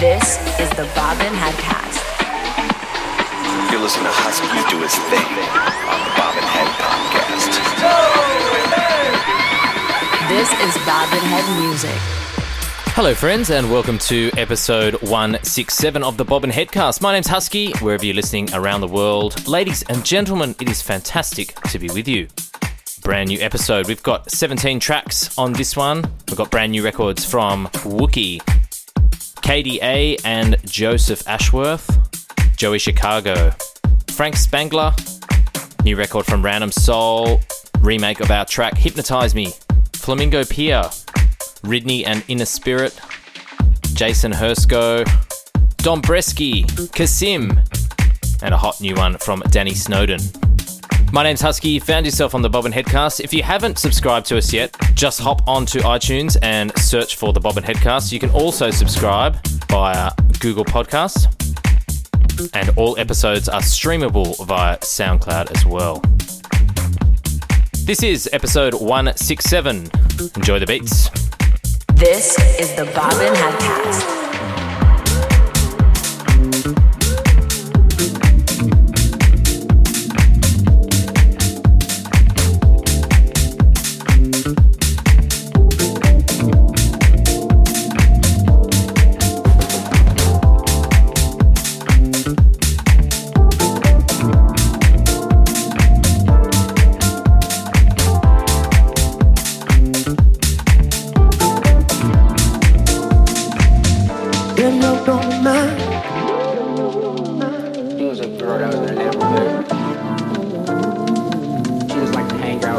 This is the Bobbin Headcast. You're listening to Husky do his thing on the Bobbin Head Podcast. This is Bobbin Head Music. Hello, friends, and welcome to episode 167 of the Bobbin Headcast. My name's Husky, wherever you're listening around the world. Ladies and gentlemen, it is fantastic to be with you. Brand new episode. We've got 17 tracks on this one. We've got brand new records from Wuki, KDA and Joseph Ashworth, Joey Chicago, Franc Spangler, new record from Random Soul, remake of our track Hypnotize Me, Flamingo Pier, Ridney and Inner Spirit, Jason Hersco, Don Bresky, CASSIMM, and a hot new one from Danny Snowden. My name's Husky. You found yourself on the Bobbin Headcast. If you haven't subscribed to us yet, just hop onto iTunes and search for the Bobbin Headcast. You can also subscribe via Google Podcasts, and all episodes are streamable via SoundCloud as well. This is episode 167. Enjoy the beats. This is the Bobbin Headcast.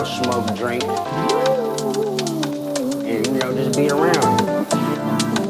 Smoke, drink, and you know, just be around.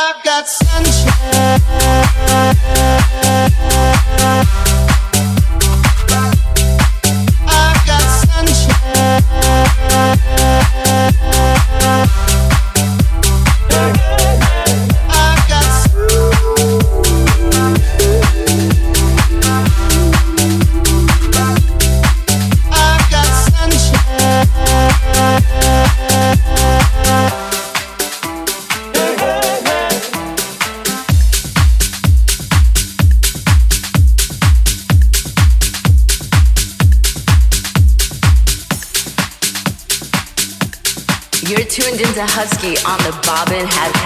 I've got sunshine. on the Bobbin Head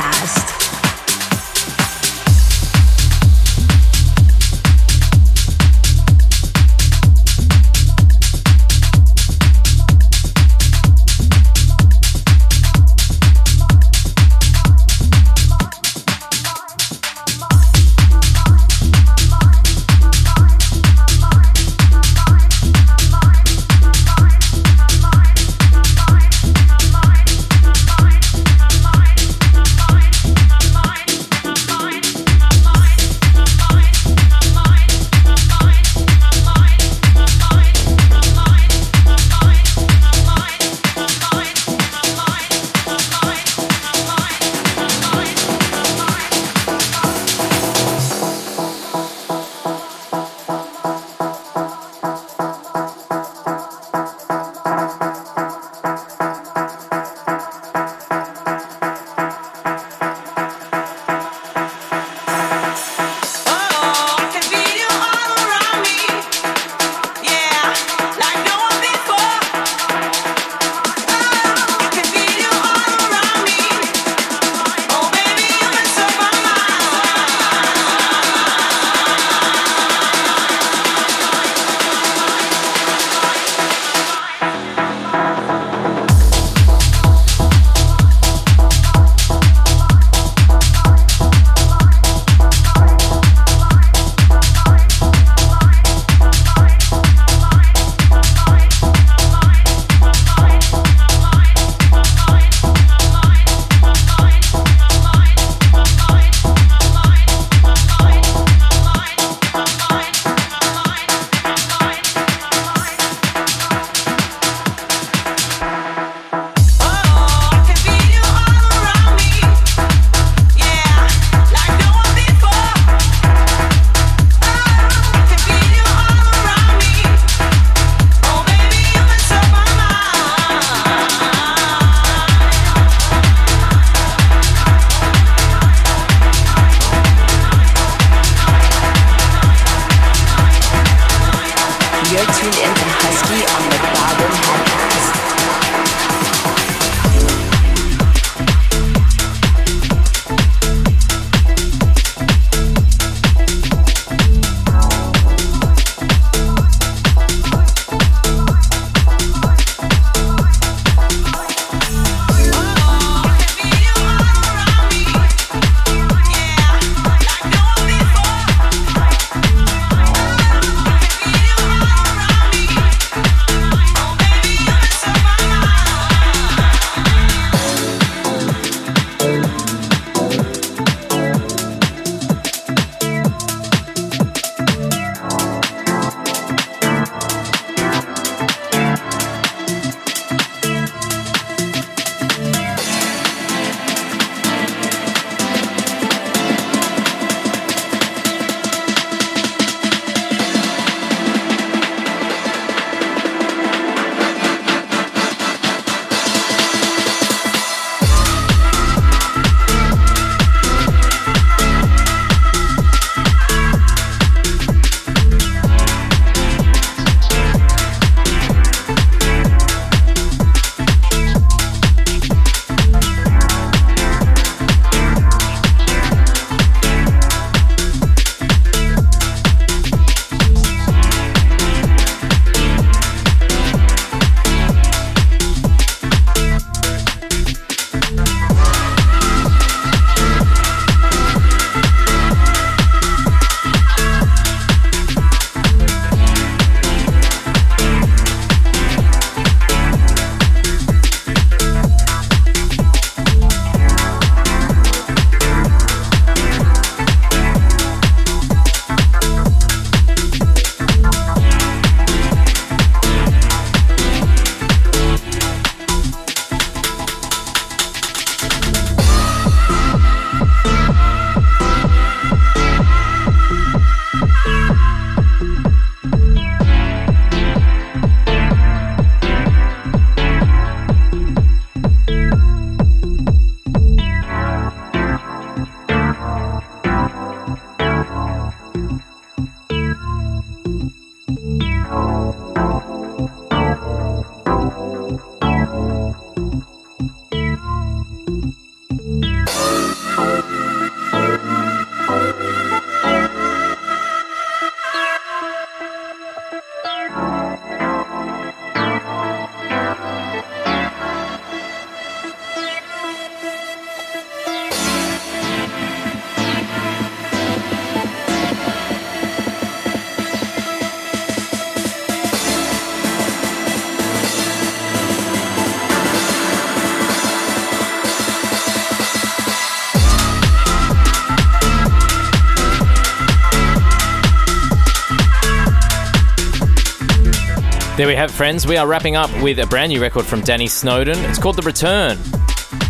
have it, friends. We are wrapping up with a brand new record from Danny Snowden. It's called The Return,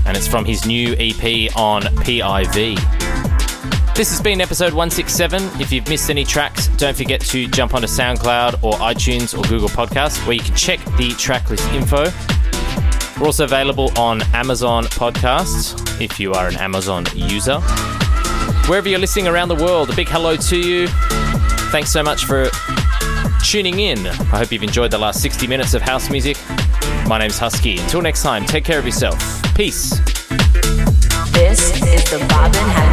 and it's from his new EP on PIV. This has been episode 167. If you've missed any tracks, don't forget to jump onto SoundCloud or iTunes or Google Podcasts where you can check the tracklist info. We're also available on Amazon Podcasts if you are an Amazon user. Wherever you're listening around the world, a big hello to you. Thanks so much for tuning in. I hope you've enjoyed the last 60 minutes of house music. My name's Husky. Until next time, take care of yourself. Peace. This is the Bobbin Cast.